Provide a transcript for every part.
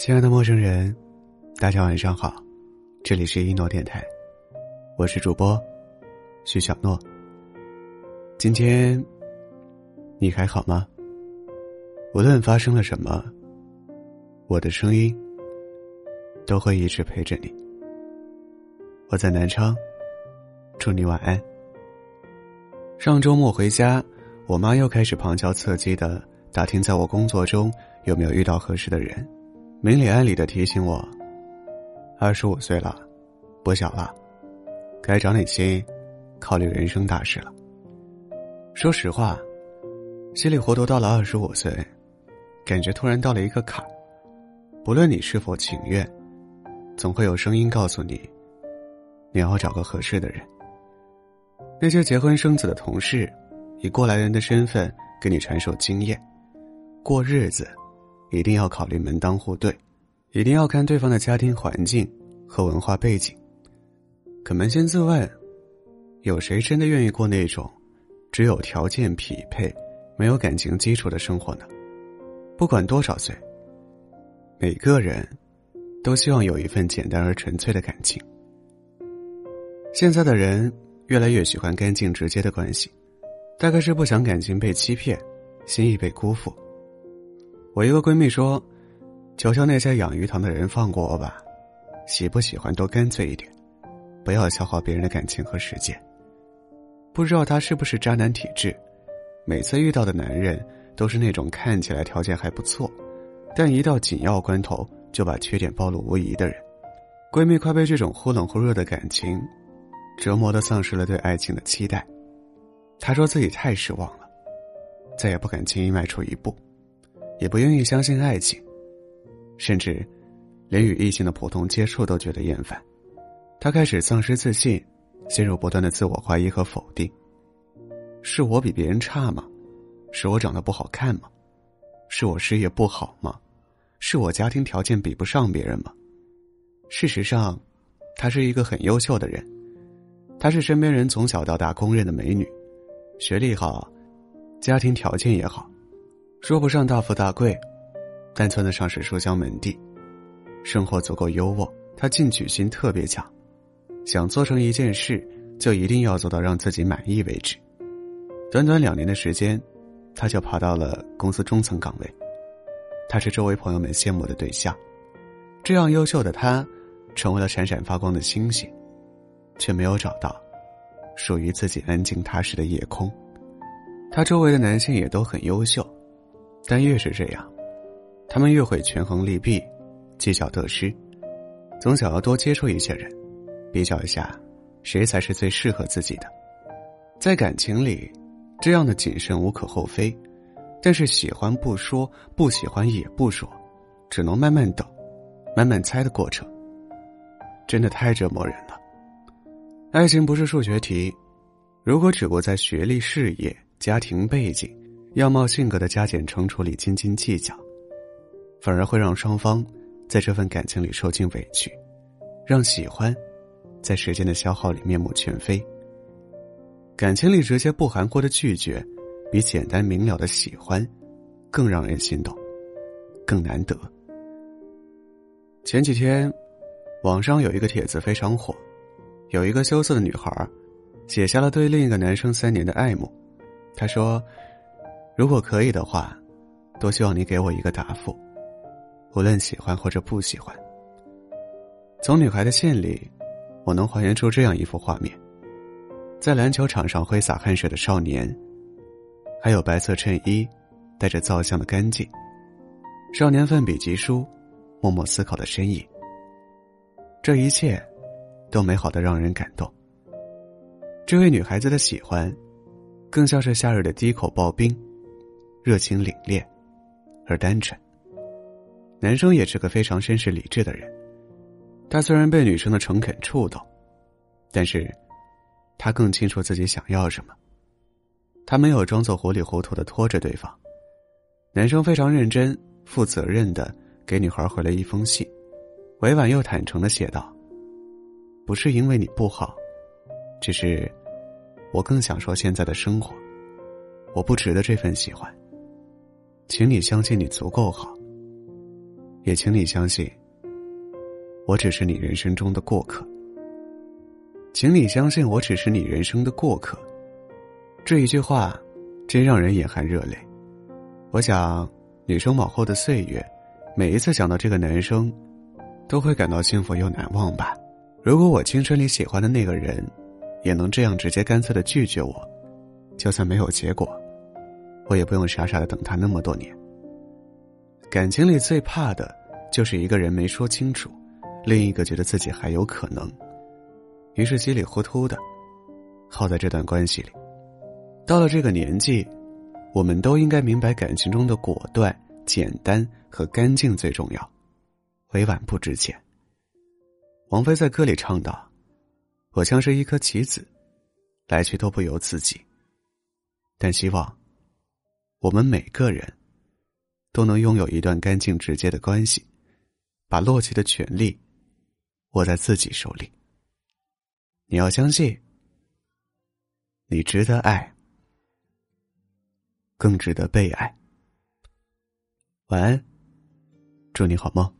亲爱的陌生人，大家晚上好，这里是一诺电台，我是主播徐小诺。今天你还好吗？无论发生了什么，我的声音都会一直陪着你。我在南昌，祝你晚安。上周末回家，我妈又开始旁敲侧击的打听，在我工作中有没有遇到合适的人。明里暗里的提醒我：二十五岁了，不小了，该长点心，考虑人生大事了。说实话，稀里糊涂到了二十五岁，感觉突然到了一个坎儿。不论你是否情愿，总会有声音告诉你，你要找个合适的人。那些结婚生子的同事，以过来人的身份给你传授经验，过日子。一定要考虑门当户对，一定要看对方的家庭环境和文化背景。可扪心自问，有谁真的愿意过那种只有条件匹配、没有感情基础的生活呢？不管多少岁，每个人都希望有一份简单而纯粹的感情。现在的人越来越喜欢干净直接的关系，大概是不想感情被欺骗，心意被辜负。我一个闺蜜说：“求求那些养鱼塘的人放过我吧，喜不喜欢都干脆一点，不要消耗别人的感情和时间。”不知道她是不是渣男体质，每次遇到的男人都是那种看起来条件还不错，但一到紧要关头就把缺点暴露无遗的人。闺蜜快被这种忽冷忽热的感情折磨的丧失了对爱情的期待，她说自己太失望了，再也不敢轻易迈出一步。也不愿意相信爱情，甚至连与异性的普通接触都觉得厌烦。他开始丧失自信，陷入不断的自我怀疑和否定。是我比别人差吗？是我长得不好看吗？是我事业不好吗？是我家庭条件比不上别人吗？事实上，她是一个很优秀的人。她是身边人从小到大公认的美女，学历好，家庭条件也好。说不上大富大贵，但算得上是书香门第，生活足够优渥。他进取心特别强，想做成一件事，就一定要做到让自己满意为止。短短两年的时间，他就爬到了公司中层岗位，他是周围朋友们羡慕的对象。这样优秀的他，成为了闪闪发光的星星，却没有找到属于自己安静踏实的夜空。他周围的男性也都很优秀。但越是这样，他们越会权衡利弊，计较得失，总想要多接触一些人，比较一下，谁才是最适合自己的。在感情里，这样的谨慎无可厚非，但是喜欢不说，不喜欢也不说，只能慢慢等，慢慢猜的过程，真的太折磨人了。爱情不是数学题，如果只顾在学历、事业、家庭背景。样貌、性格的加减乘除里斤斤计较，反而会让双方在这份感情里受尽委屈，让喜欢在时间的消耗里面目全非。感情里直接不含糊的拒绝，比简单明了的喜欢更让人心动，更难得。前几天，网上有一个帖子非常火，有一个羞涩的女孩写下了对另一个男生三年的爱慕，她说。如果可以的话，多希望你给我一个答复，无论喜欢或者不喜欢。从女孩的信里，我能还原出这样一幅画面：在篮球场上挥洒汗水的少年，还有白色衬衣、带着皂香的干净，少年奋笔疾书、默默思考的身影。这一切，都美好的让人感动。这位女孩子的喜欢，更像是夏日的第一口刨冰。热情凛冽，而单纯。男生也是个非常绅士理智的人，他虽然被女生的诚恳触动，但是，他更清楚自己想要什么。他没有装作糊里糊涂的拖着对方。男生非常认真、负责任的给女孩回了一封信，委婉又坦诚的写道：“不是因为你不好，只是，我更享受现在的生活，我不值得这份喜欢。”请你相信，你足够好。也请你相信，我只是你人生中的过客。请你相信，我只是你人生的过客。这一句话，真让人眼含热泪。我想，女生往后的岁月，每一次想到这个男生，都会感到幸福又难忘吧。如果我青春里喜欢的那个人，也能这样直接干脆的拒绝我，就算没有结果，我也不用傻傻的等他那么多年。感情里最怕的，就是一个人没说清楚，另一个觉得自己还有可能。于是稀里糊涂的耗在这段关系里。到了这个年纪，我们都应该明白，感情中的果断、简单和干净最重要，委婉不值钱。王菲在歌里唱道：“我像是一颗棋子，来去都不由自己。但希望我们每个人都能拥有一段干净直接的关系，把洛奇的权利握在自己手里。”你要相信，你值得爱，更值得被爱。晚安，祝你好梦。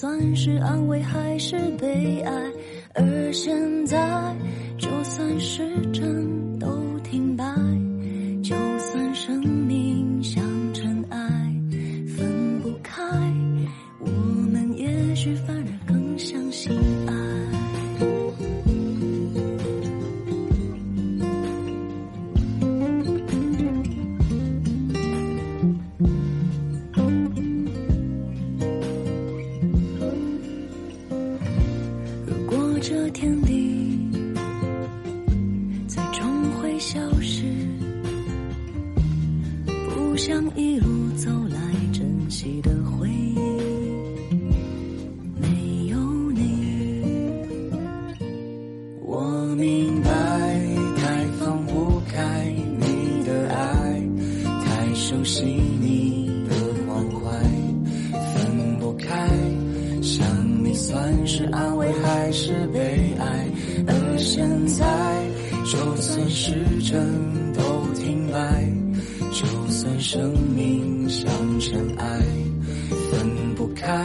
算是安慰还是悲哀？而现在，就算时针都停摆，就算生命像尘埃，分不开，我们也许这天地，最终会消失。不想一路走来珍惜的回忆，没有你。我明白，太放不开你的爱，太熟悉算是安慰还是悲哀？而现在，就算时针都停摆，就算生命像尘埃，分不开，